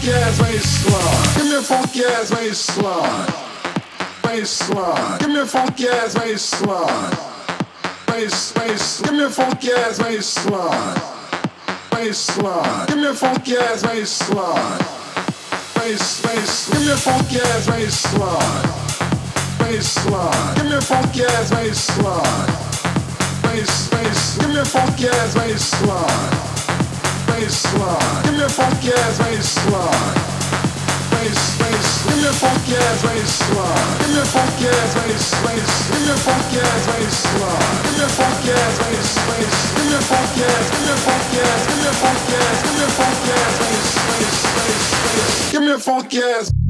funky ass bass line. Give me a funky ass bass line. Give me a funky ass bass line. Bass, bass. Give me a funky ass bass line. Give me a funky ass bass line. Bass, bass. Give me a funky ass bass line. Give me a funky ass bass line. Bass, bass. Give me a funky ass bass Give me a funky ass bass line. Bass, bass. Give me a funky ass. Give me a funky ass bass, bass. Give me a funky ass. Give me a funky ass. Give me a funky ass. Give me a funky ass. Bass, bass, bass. Give me a funky ass.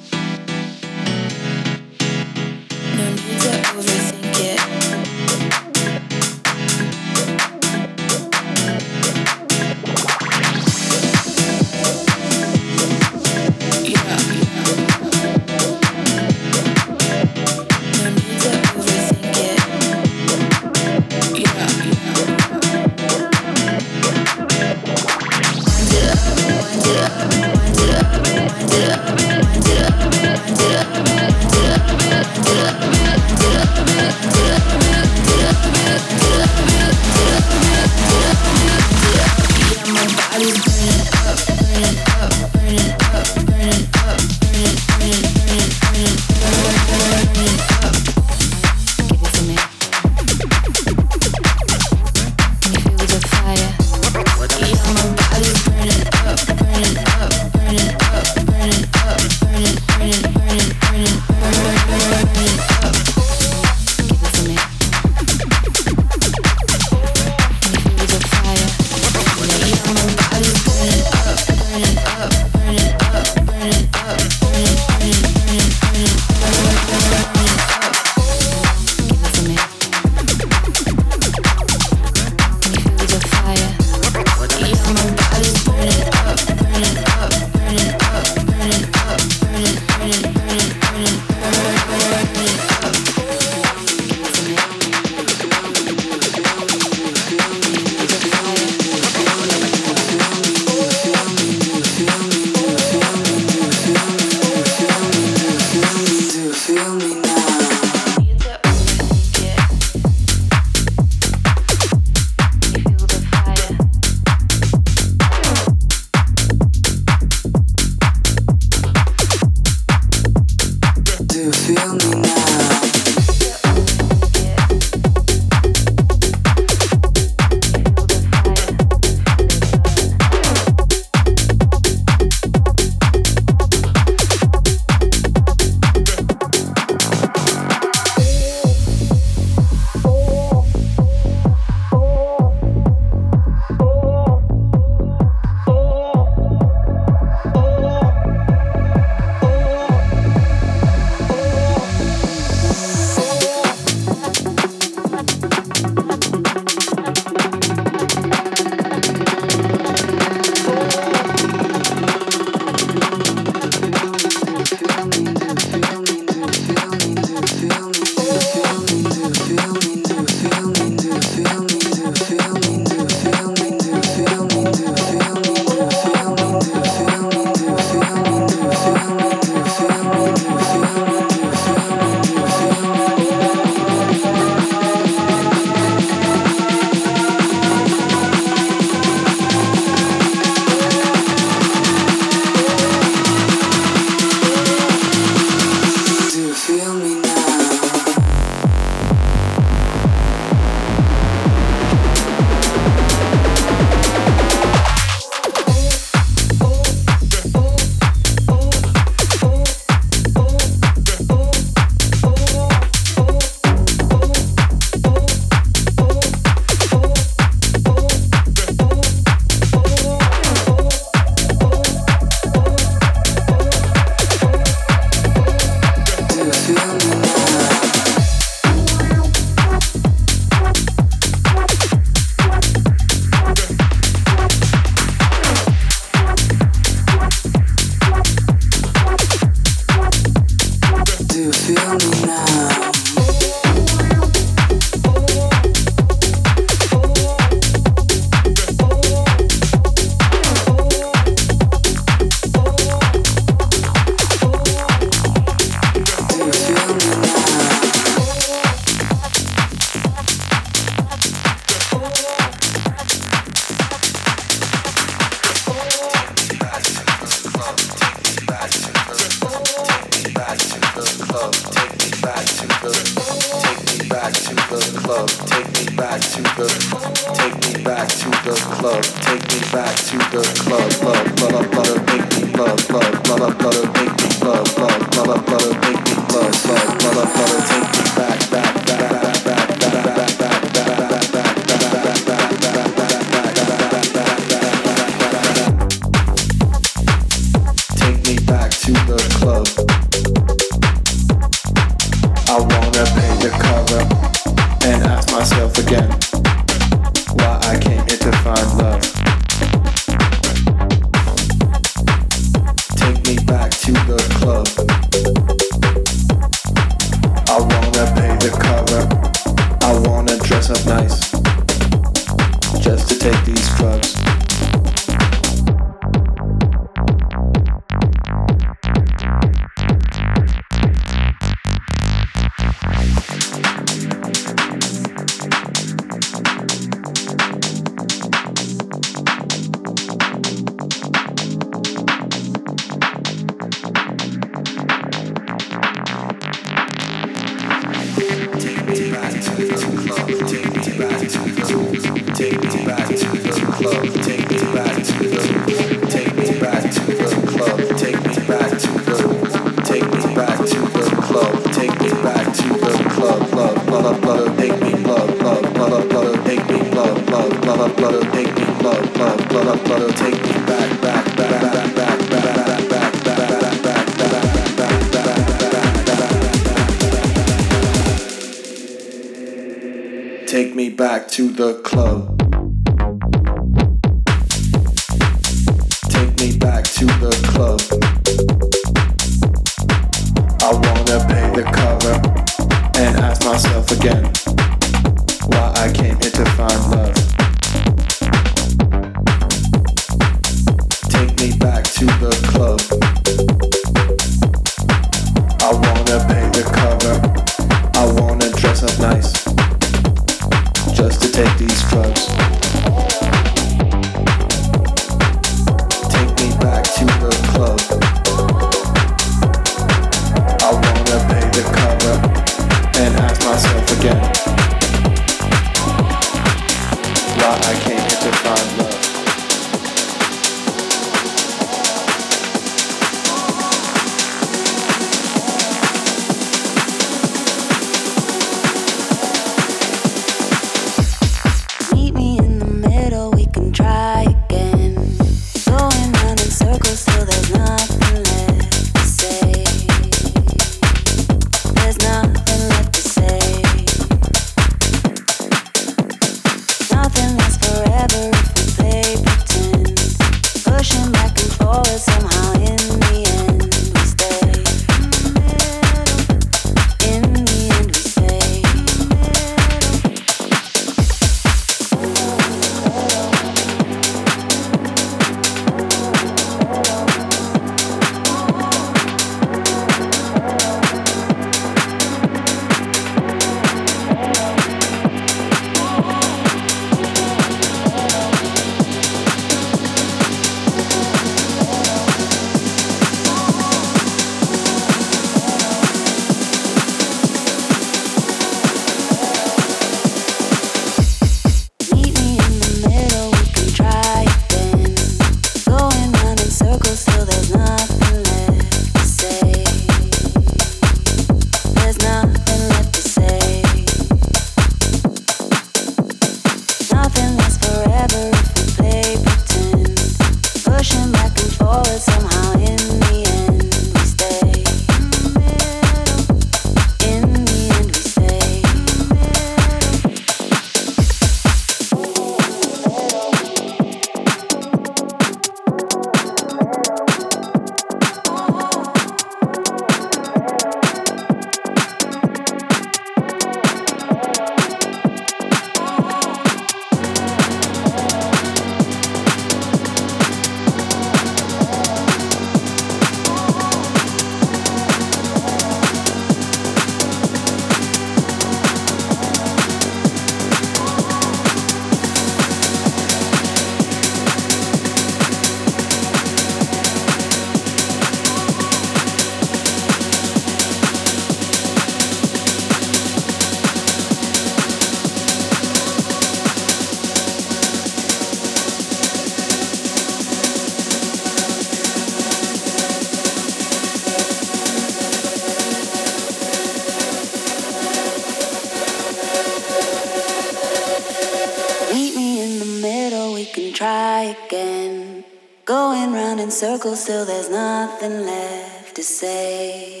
circles Still, there's nothing left to say.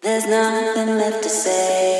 There's nothing left to say.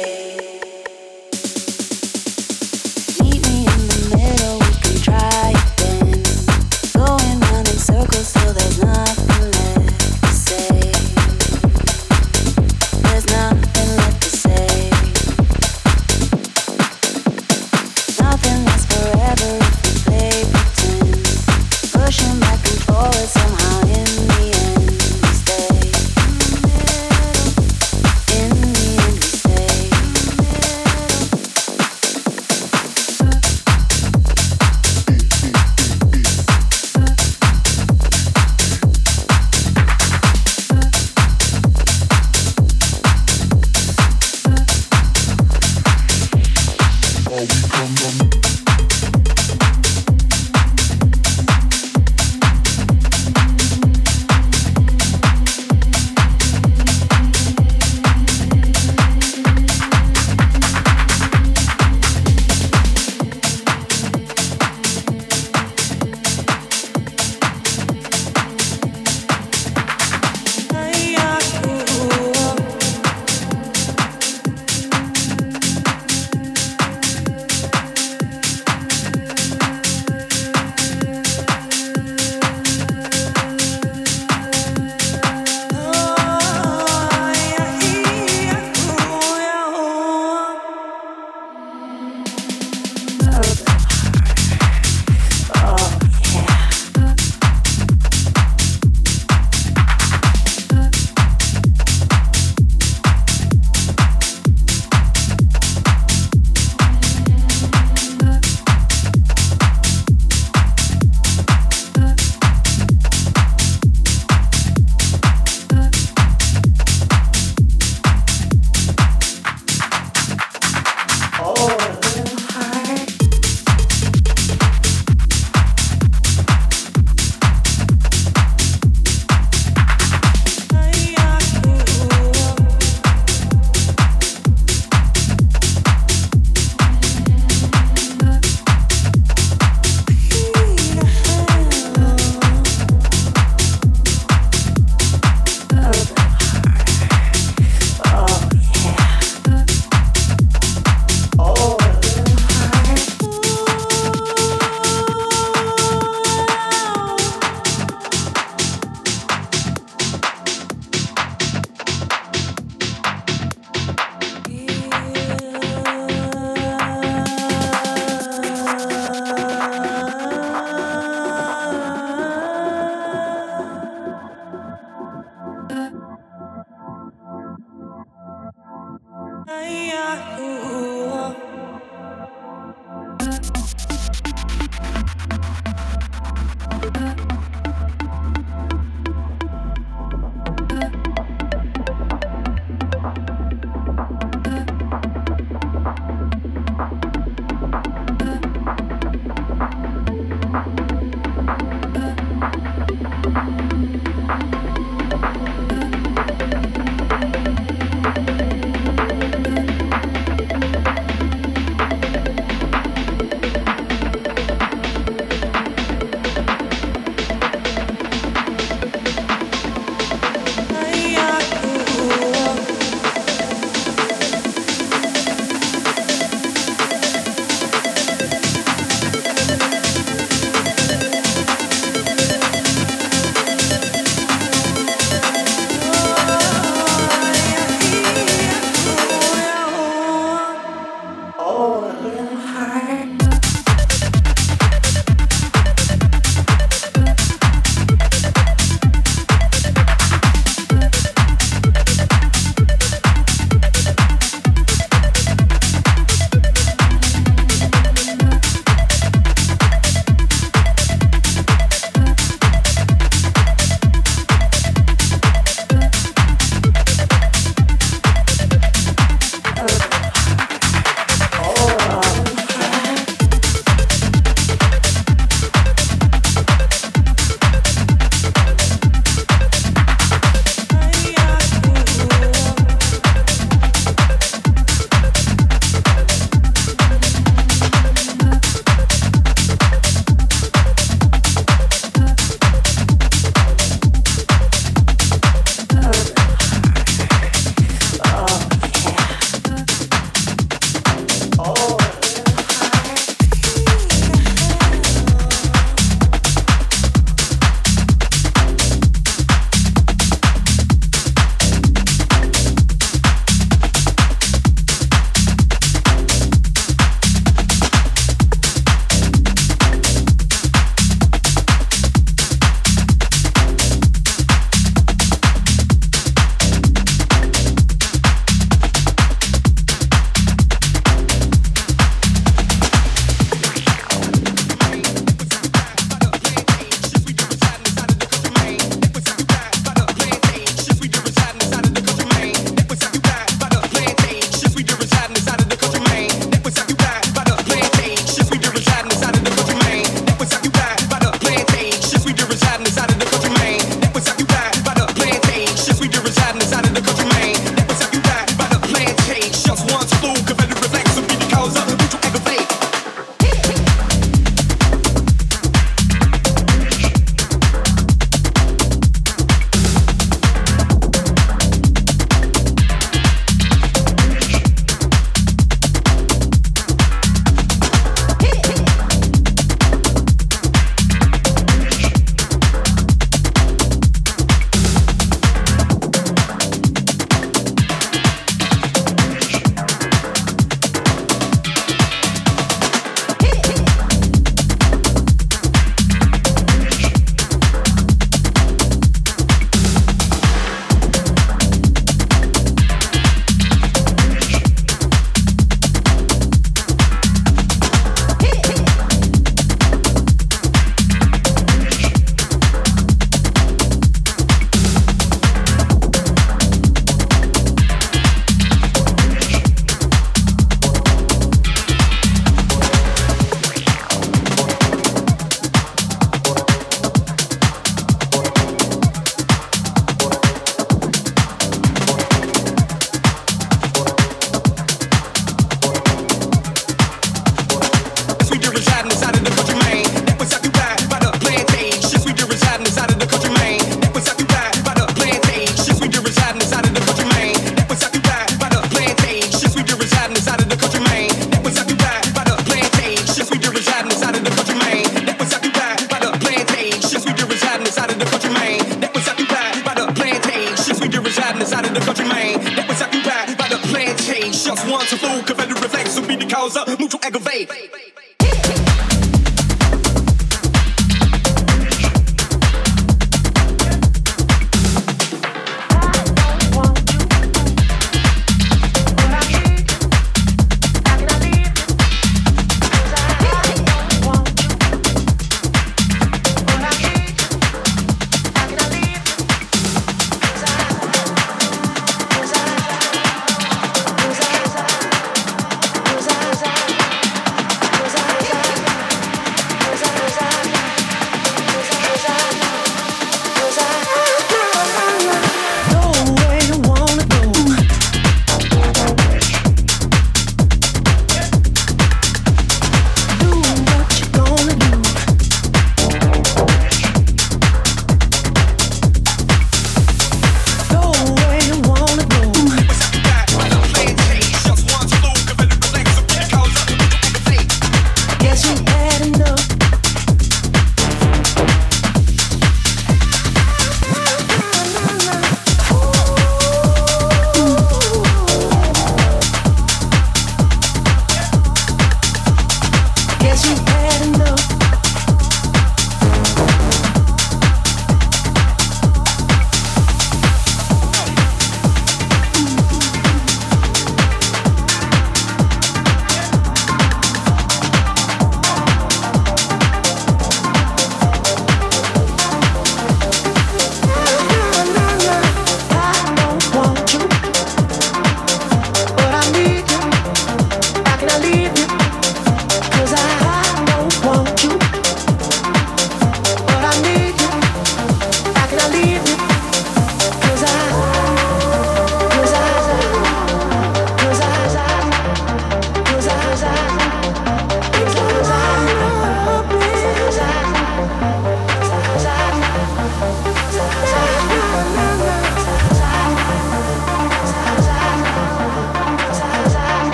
Once a flow, can better reflex, so be the cause of mutual aggravate.